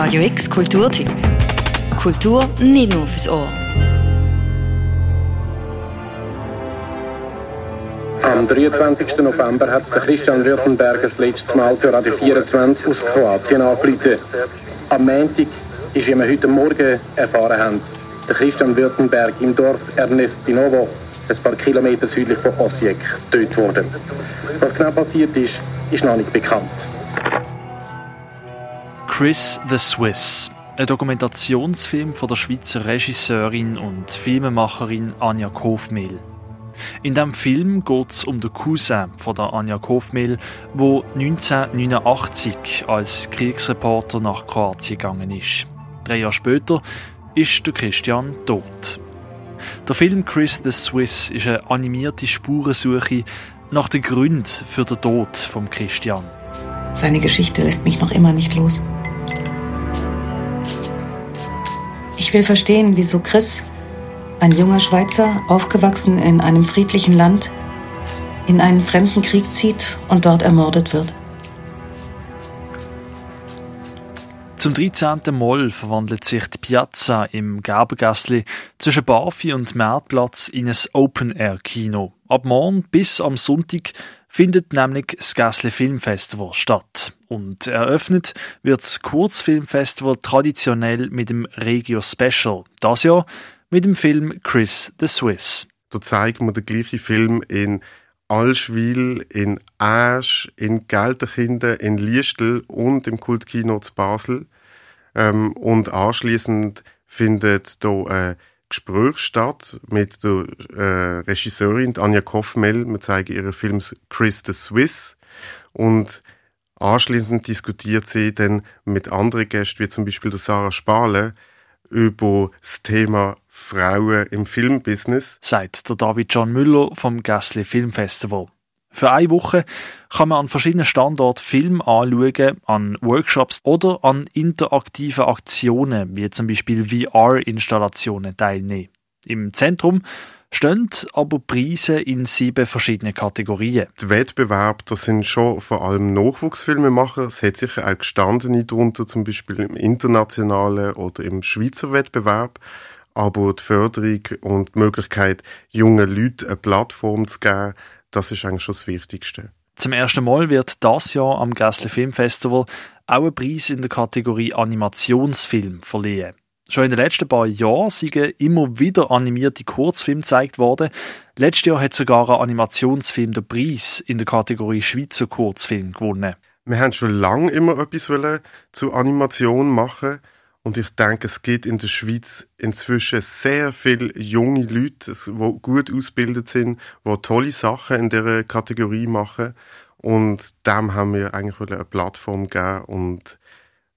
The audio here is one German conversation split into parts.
Radio X Kulturtipp. Kultur nicht nur fürs Ohr. Am 23. November hat Christian Rüttenberg das letzte Mal für Radio 24 aus Kroatien angerufen. Am Montag ist, wie wir heute Morgen erfahren haben, der Christian Württemberg im Dorf Ernestinovo, ein paar Kilometer südlich von Osijek, getötet worden. Was genau passiert ist, ist noch nicht bekannt. Chris the Swiss, ein Dokumentationsfilm von der Schweizer Regisseurin und Filmemacherin Anja Kofmehl. In dem Film geht es um den Cousin von der Anja Kofmehl, wo 1989 als Kriegsreporter nach Kroatien gegangen ist. Drei Jahre später ist der Christian tot. Der Film Chris the Swiss ist eine animierte Spurensuche nach den Gründen für den Tod von Christian. Seine Geschichte lässt mich noch immer nicht los. Ich will verstehen, wieso Chris, ein junger Schweizer, aufgewachsen in einem friedlichen Land, in einen fremden Krieg zieht und dort ermordet wird. Zum 13. Mal verwandelt sich die Piazza im Gerbergässli zwischen Barfi und Marktplatz in ein Open-Air-Kino. Ab morgen bis am Sonntag findet nämlich das Gässli Filmfestival statt. Und eröffnet wird das Kurzfilmfestival traditionell mit dem Regio Special. Das Jahr mit dem Film Chris the Swiss. Da zeigen wir den gleichen Film in Allschwil, in Asch, in Gelterkinden, in Liestel und im Kultkino zu Basel. Ähm, und anschließend findet hier ein Gespräch statt mit der äh, Regisseurin Anja Koffmel. Wir zeigen ihre Films Chris the Swiss. Und anschließend diskutiert sie dann mit anderen Gästen, wie zum Beispiel der Sarah Spale, über das Thema Frauen im Filmbusiness. Sagt der David John Müller vom Gässli Filmfestival. Für eine Woche kann man an verschiedenen Standorten Filme anschauen, an Workshops oder an interaktiven Aktionen, wie zum Beispiel VR-Installationen teilnehmen. Im Zentrum stehen aber Preise in sieben verschiedenen Kategorien. Die Wettbewerbe, das sind schon vor allem Nachwuchsfilmemacher. Es hat sicher auch gestandene darunter, zum Beispiel im internationalen oder im Schweizer Wettbewerb. Aber die Förderung und die Möglichkeit, jungen Leuten eine Plattform zu geben, das ist eigentlich schon das Wichtigste. Zum ersten Mal wird das Jahr am Gässle Filmfestival auch ein Preis in der Kategorie Animationsfilm verliehen. Schon in den letzten paar Jahren sind immer wieder animierte Kurzfilme gezeigt worden. Letztes Jahr hat sogar ein Animationsfilm den Preis in der Kategorie Schweizer Kurzfilm gewonnen. Wir haben schon lange immer etwas zu Animation machen und ich denke, es gibt in der Schweiz inzwischen sehr viele junge Leute, die gut ausgebildet sind, die tolle Sachen in dieser Kategorie machen und dem haben wir eigentlich eine Plattform gegeben und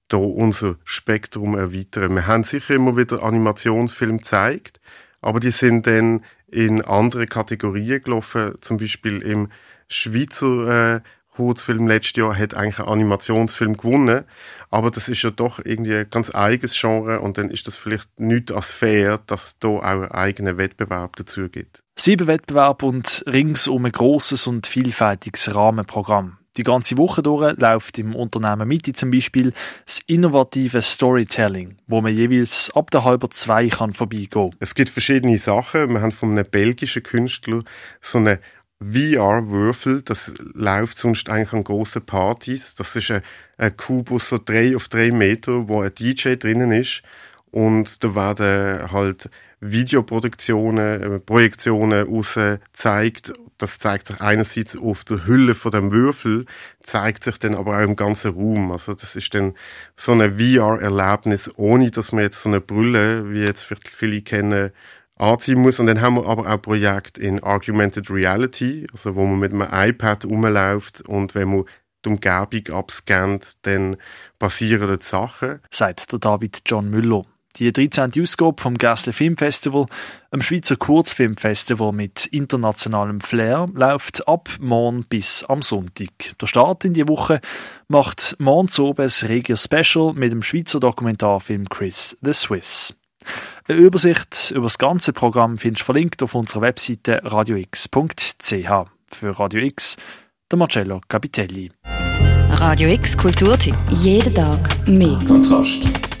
da unser Spektrum erweitern. Wir haben sicher immer wieder Animationsfilme gezeigt, aber die sind dann in andere Kategorien gelaufen, zum Beispiel im Schweizer äh, Kurzfilm letztes Jahr hat eigentlich einen Animationsfilm gewonnen, aber das ist ja doch irgendwie ein ganz eigenes Genre und dann ist das vielleicht nicht als fair, dass da auch einen eigenen Wettbewerb dazu gibt. Sieben Wettbewerbe und ringsum ein grosses und vielfältiges Rahmenprogramm. Die ganze Woche durch läuft im Unternehmen Mitte zum Beispiel das innovative Storytelling, wo man jeweils ab der halben zwei kann vorbeigehen. Es gibt verschiedene Sachen. Wir haben von einem belgischen Künstler so eine VR-Würfel, das läuft sonst eigentlich an grossen Partys. Das ist ein, ein Kubus so drei auf drei Meter, wo ein DJ drinnen ist. Und da werden halt Videoproduktionen, äh, Projektionen raus gezeigt. Das zeigt sich einerseits auf der Hülle von dem Würfel, zeigt sich dann aber auch im ganzen Raum. Also das ist dann so ein VR-Erlebnis, ohne dass man jetzt so eine Brille, wie jetzt vielleicht viele kennen, anziehen muss. Und dann haben wir aber auch Projekte in Argumented Reality, also wo man mit einem iPad rumläuft und wenn man die Umgebung abscannt, dann passieren dort Sachen. Sagt der David John Müller. Die 13. Ausgabe vom Gässle Filmfestival, einem Schweizer Kurzfilmfestival mit internationalem Flair, läuft ab morgen bis am Sonntag. Der Start in die Woche macht morgen oben ein Regio Special mit dem Schweizer Dokumentarfilm Chris the Swiss. Eine Übersicht über das ganze Programm findest du verlinkt auf unserer Webseite radiox.ch. Für Radio X, der Marcello Capitelli. Radio X Kulturtipp. Jeden Tag mehr. Kontrast.